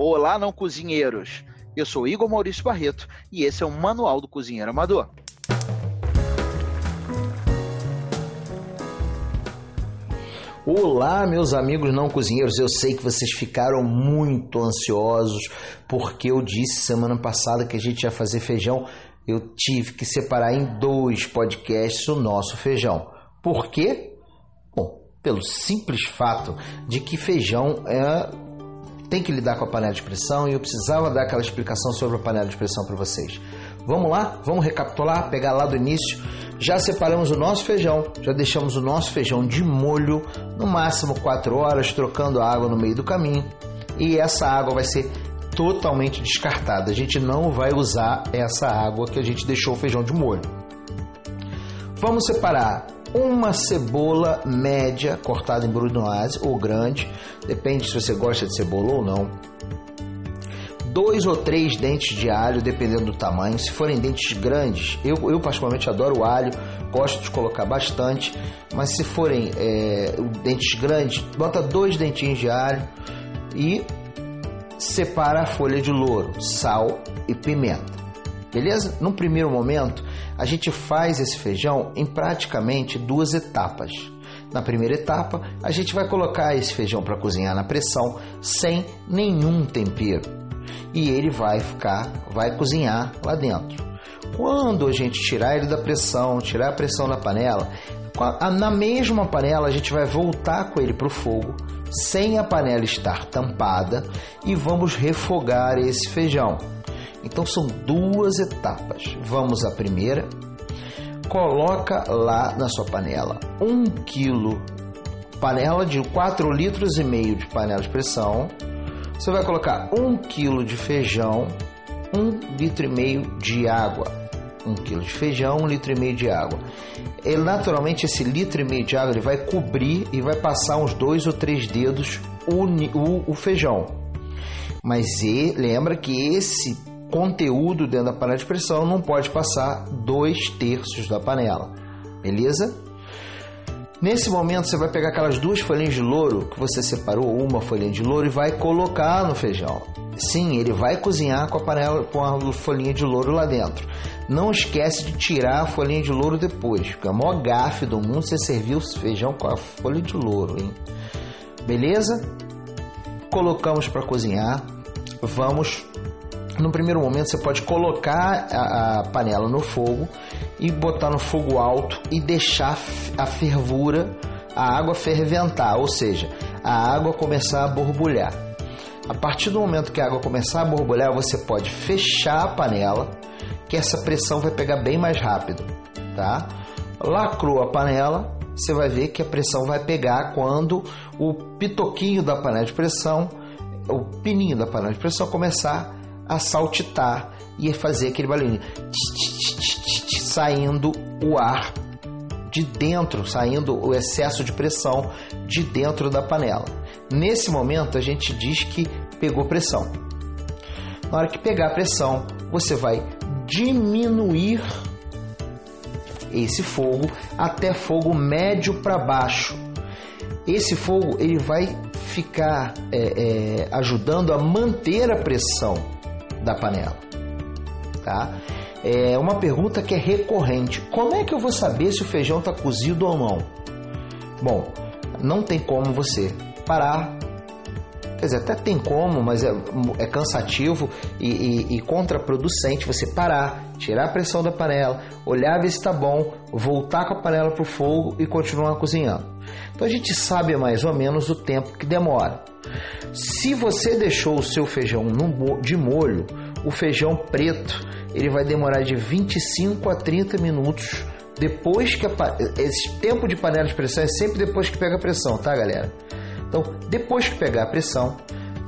Olá, não cozinheiros! Eu sou Igor Maurício Barreto e esse é o Manual do Cozinheiro Amador. Olá, meus amigos não cozinheiros. Eu sei que vocês ficaram muito ansiosos porque eu disse semana passada que a gente ia fazer feijão. Eu tive que separar em dois podcasts o nosso feijão. Por quê? Bom, pelo simples fato de que feijão é tem que lidar com a panela de pressão e eu precisava dar aquela explicação sobre a panela de pressão para vocês. Vamos lá? Vamos recapitular, pegar lá do início. Já separamos o nosso feijão, já deixamos o nosso feijão de molho, no máximo 4 horas, trocando a água no meio do caminho. E essa água vai ser totalmente descartada. A gente não vai usar essa água que a gente deixou o feijão de molho. Vamos separar uma cebola média cortada em brunoise ou grande, depende se você gosta de cebola ou não. Dois ou três dentes de alho, dependendo do tamanho. Se forem dentes grandes, eu, eu particularmente adoro alho, gosto de colocar bastante. Mas se forem é, dentes grandes, bota dois dentinhos de alho e separa a folha de louro, sal e pimenta. Beleza? Num primeiro momento, a gente faz esse feijão em praticamente duas etapas. Na primeira etapa, a gente vai colocar esse feijão para cozinhar na pressão sem nenhum tempero. E ele vai ficar, vai cozinhar lá dentro. Quando a gente tirar ele da pressão, tirar a pressão da panela, na mesma panela a gente vai voltar com ele para o fogo, sem a panela estar tampada, e vamos refogar esse feijão. Então são duas etapas. Vamos à primeira. Coloca lá na sua panela um quilo, panela de 4 litros e meio de panela de pressão. Você vai colocar um quilo de feijão, um litro e meio de água. Um quilo de feijão, um litro e meio de água. Ele, naturalmente, esse litro e meio de água ele vai cobrir e vai passar uns dois ou três dedos o, o, o feijão. Mas e, lembra que esse conteúdo dentro da panela de pressão não pode passar dois terços da panela, beleza? Nesse momento você vai pegar aquelas duas folhinhas de louro que você separou, uma folhinha de louro e vai colocar no feijão. Sim, ele vai cozinhar com a panela com a folhinha de louro lá dentro. Não esquece de tirar a folhinha de louro depois, porque é a maior gafe do mundo você servir o feijão com a folha de louro, hein? Beleza? Colocamos para cozinhar. Vamos no primeiro momento, você pode colocar a, a, panela no fogo e botar no fogo alto e deixar a fervura, a água ferventar, ou seja, a água começar a borbulhar. A partir do momento que a água começar a borbulhar, você pode fechar a panela, que essa pressão vai pegar bem mais rápido, tá? Lacrou a panela, você vai ver que a pressão vai pegar quando o pitoquinho da panela de pressão, o pininho da panela de pressão começar a saltitar e fazer aquele barulhinho saindo o ar de dentro, saindo o excesso de pressão de dentro da panela. Nesse momento a gente diz que pegou pressão. Na hora que pegar a pressão, você vai diminuir esse fogo até fogo médio para baixo. Esse fogo ele vai ficar é, é, ajudando a manter a pressão da panela. Tá? É uma pergunta que é recorrente. Como é que eu vou saber se o feijão está cozido ou não? Bom, não tem como você parar. Quer dizer, até tem como, mas é, é cansativo e, e, e contraproducente você parar, tirar a pressão da panela, olhar ver se está bom, voltar com a panela para o fogo e continuar cozinhando. Então a gente sabe mais ou menos o tempo que demora. Se você deixou o seu feijão de molho, o feijão preto ele vai demorar de 25 a 30 minutos depois que a, esse tempo de panela de pressão é sempre depois que pega a pressão, tá, galera? Então, depois que pegar a pressão,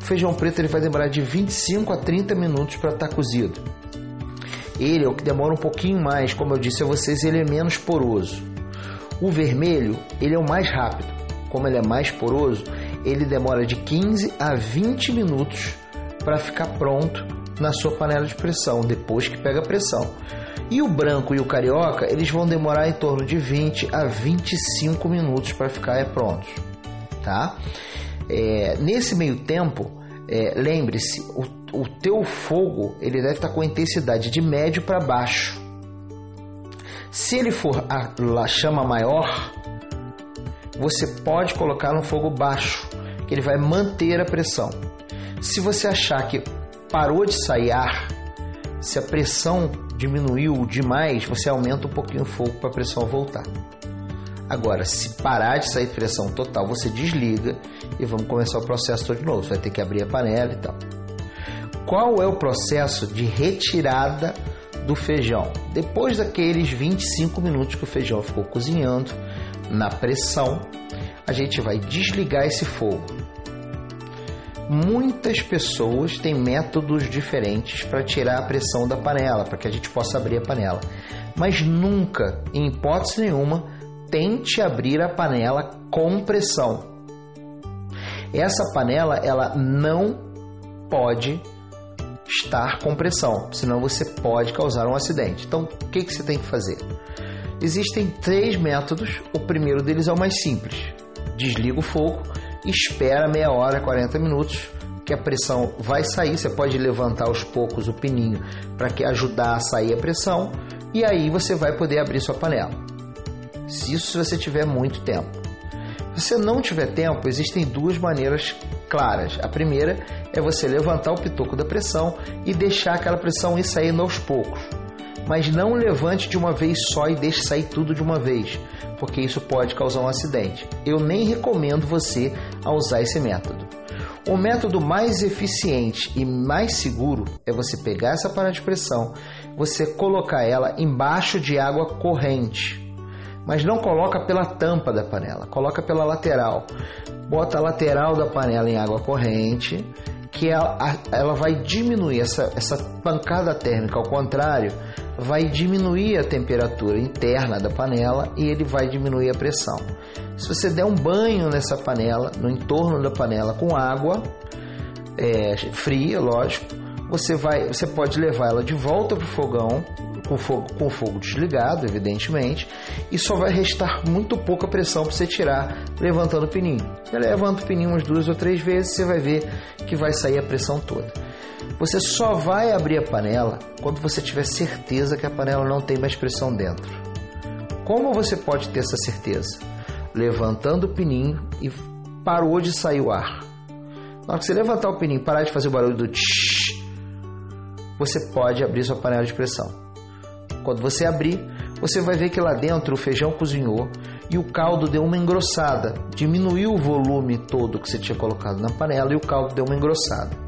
o feijão preto ele vai demorar de 25 a 30 minutos para estar tá cozido. Ele é o que demora um pouquinho mais, como eu disse a vocês, ele é menos poroso. O vermelho, ele é o mais rápido. Como ele é mais poroso, ele demora de 15 a 20 minutos para ficar pronto na sua panela de pressão, depois que pega a pressão. E o branco e o carioca, eles vão demorar em torno de 20 a 25 minutos para ficar prontos, tá? É, nesse meio tempo, é, lembre-se, o, o teu fogo ele deve estar com intensidade de médio para baixo. Se ele for a, a chama maior, você pode colocar no fogo baixo, que ele vai manter a pressão. Se você achar que parou de sair ar, se a pressão diminuiu demais, você aumenta um pouquinho o fogo para a pressão voltar. Agora, se parar de sair pressão total, você desliga e vamos começar o processo todo de novo. Você vai ter que abrir a panela e tal. Qual é o processo de retirada do feijão? Depois daqueles 25 minutos que o feijão ficou cozinhando na pressão, a gente vai desligar esse fogo. Muitas pessoas têm métodos diferentes para tirar a pressão da panela, para que a gente possa abrir a panela. Mas nunca, em hipótese nenhuma, tente abrir a panela com pressão. Essa panela ela não pode estar com pressão, senão você pode causar um acidente. Então, o que, que você tem que fazer? Existem três métodos. O primeiro deles é o mais simples. Desliga o fogo, espera meia hora, 40 minutos, que a pressão vai sair. Você pode levantar aos poucos o pininho para que ajudar a sair a pressão e aí você vai poder abrir sua panela. Isso se você tiver muito tempo. Se você não tiver tempo, existem duas maneiras claras. A primeira é você levantar o pitoco da pressão e deixar aquela pressão ir saindo aos poucos. Mas não levante de uma vez só e deixe sair tudo de uma vez, porque isso pode causar um acidente. Eu nem recomendo você a usar esse método. O método mais eficiente e mais seguro é você pegar essa panela de pressão, você colocar ela embaixo de água corrente mas não coloca pela tampa da panela, coloca pela lateral. Bota a lateral da panela em água corrente, que ela, ela vai diminuir essa, essa pancada térmica, ao contrário, vai diminuir a temperatura interna da panela e ele vai diminuir a pressão. Se você der um banho nessa panela, no entorno da panela com água é, fria, lógico, você vai, você pode levar ela de volta para o fogão com fogo, com fogo desligado, evidentemente, e só vai restar muito pouca pressão para você tirar levantando o pininho. Você levanta o pininho umas duas ou três vezes, você vai ver que vai sair a pressão toda. Você só vai abrir a panela quando você tiver certeza que a panela não tem mais pressão dentro. Como você pode ter essa certeza? Levantando o pininho e parou de sair o ar. Na hora que você levantar o pininho e parar de fazer o barulho do tsh, você pode abrir sua panela de pressão. Quando você abrir, você vai ver que lá dentro o feijão cozinhou e o caldo deu uma engrossada, diminuiu o volume todo que você tinha colocado na panela e o caldo deu uma engrossada.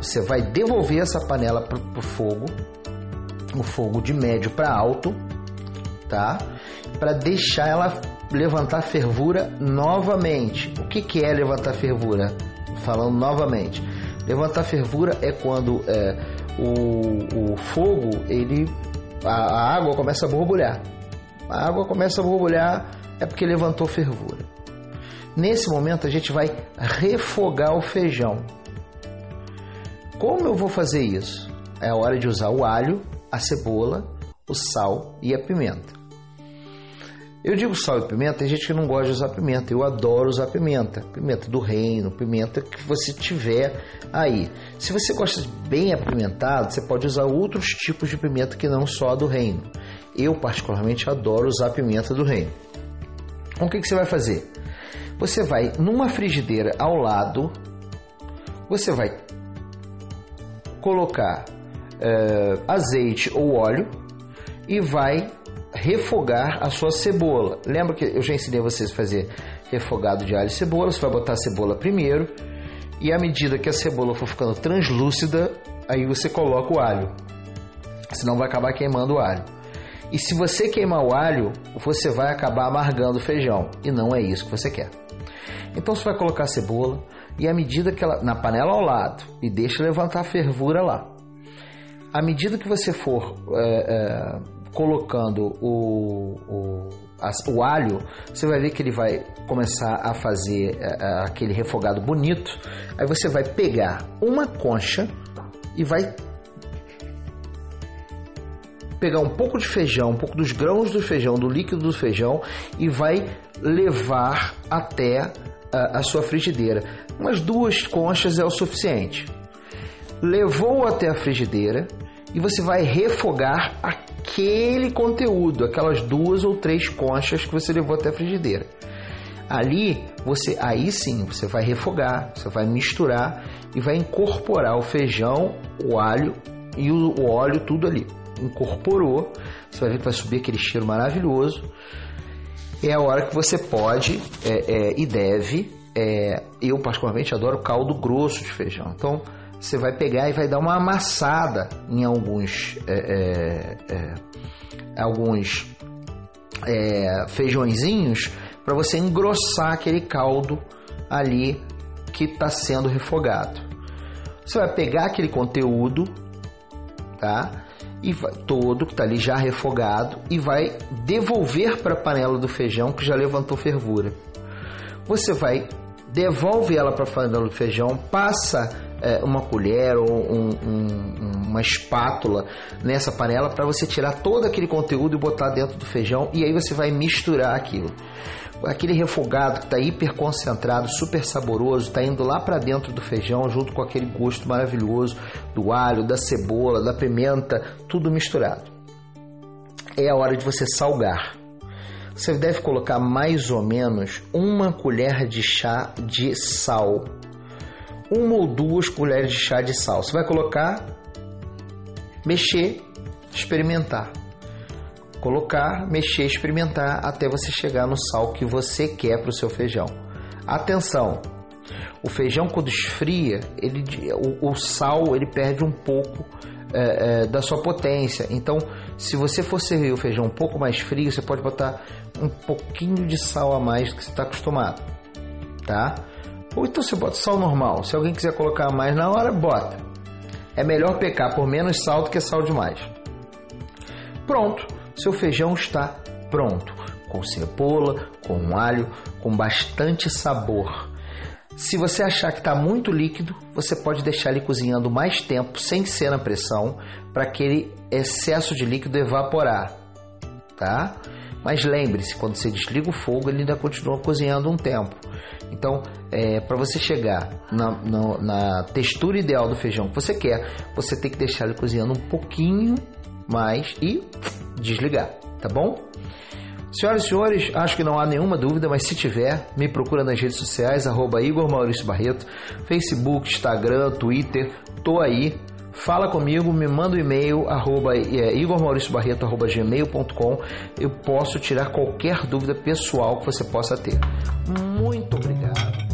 Você vai devolver essa panela para o fogo, o fogo de médio para alto, tá? Para deixar ela levantar fervura novamente. O que, que é levantar fervura? Falando novamente, levantar fervura é quando é, o, o fogo ele a, a água começa a borbulhar. A água começa a borbulhar é porque levantou fervura. Nesse momento a gente vai refogar o feijão. Como eu vou fazer isso? É a hora de usar o alho, a cebola, o sal e a pimenta. Eu digo sal e pimenta, tem gente que não gosta de usar pimenta. Eu adoro usar pimenta. Pimenta do reino, pimenta que você tiver aí. Se você gosta de bem apimentado, você pode usar outros tipos de pimenta que não só a do reino. Eu, particularmente, adoro usar pimenta do reino. Então, o que, que você vai fazer? Você vai numa frigideira ao lado, você vai colocar é, azeite ou óleo e vai refogar a sua cebola. Lembra que eu já ensinei vocês a fazer refogado de alho e cebola? Você vai botar a cebola primeiro e à medida que a cebola for ficando translúcida, aí você coloca o alho. Senão vai acabar queimando o alho. E se você queimar o alho, você vai acabar amargando o feijão. E não é isso que você quer. Então você vai colocar a cebola e à medida que ela na panela ao lado e deixa levantar a fervura lá. À medida que você for é, é, colocando o, o, o alho, você vai ver que ele vai começar a fazer é, é, aquele refogado bonito. Aí você vai pegar uma concha e vai pegar um pouco de feijão, um pouco dos grãos do feijão, do líquido do feijão e vai levar até a, a sua frigideira. Umas duas conchas é o suficiente. Levou até a frigideira e você vai refogar aquele conteúdo, aquelas duas ou três conchas que você levou até a frigideira. Ali, você aí sim, você vai refogar, você vai misturar e vai incorporar o feijão, o alho e o, óleo tudo ali. Incorporou, você vai ver que vai subir aquele cheiro maravilhoso. É a hora que você pode é, é, e deve. É, eu particularmente adoro caldo grosso de feijão. Então você vai pegar e vai dar uma amassada em alguns é, é, é, alguns feijõezinhos para você engrossar aquele caldo ali que está sendo refogado. Você vai pegar aquele conteúdo, tá? E vai, todo que está ali já refogado e vai devolver para a panela do feijão que já levantou fervura. Você vai devolve ela para a panela do feijão, passa é, uma colher ou um, um, uma espátula nessa panela para você tirar todo aquele conteúdo e botar dentro do feijão e aí você vai misturar aquilo aquele refogado que está hiper concentrado, super saboroso, está indo lá para dentro do feijão junto com aquele gosto maravilhoso do alho, da cebola, da pimenta, tudo misturado. É a hora de você salgar. Você deve colocar mais ou menos uma colher de chá de sal. Uma ou duas colheres de chá de sal. Você vai colocar, mexer, experimentar colocar, mexer, experimentar até você chegar no sal que você quer para o seu feijão. Atenção! O feijão quando esfria, ele, o, o sal ele perde um pouco é, é, da sua potência. Então, se você for servir o feijão um pouco mais frio, você pode botar um pouquinho de sal a mais do que você está acostumado, tá? Ou então você bota sal normal. Se alguém quiser colocar mais na hora, bota. É melhor pecar por menos sal do que sal demais. Pronto seu feijão está pronto, com cebola, com alho, com bastante sabor. Se você achar que está muito líquido, você pode deixar ele cozinhando mais tempo sem ser na pressão para aquele excesso de líquido evaporar, tá? Mas lembre-se, quando você desliga o fogo, ele ainda continua cozinhando um tempo. Então, é, para você chegar na, na, na, textura ideal do feijão que você quer, você tem que deixar ele cozinhando um pouquinho mais e desligar, tá bom? Senhoras e senhores, acho que não há nenhuma dúvida, mas se tiver, me procura nas redes sociais, arroba Igor Maurício Barreto, Facebook, Instagram, Twitter, tô aí. Fala comigo, me manda um e-mail, arroba é, igormauriciobarreto.gmail.com Eu posso tirar qualquer dúvida pessoal que você possa ter. Muito obrigado.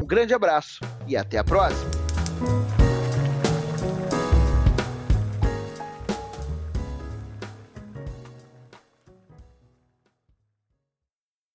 Um grande abraço e até a próxima.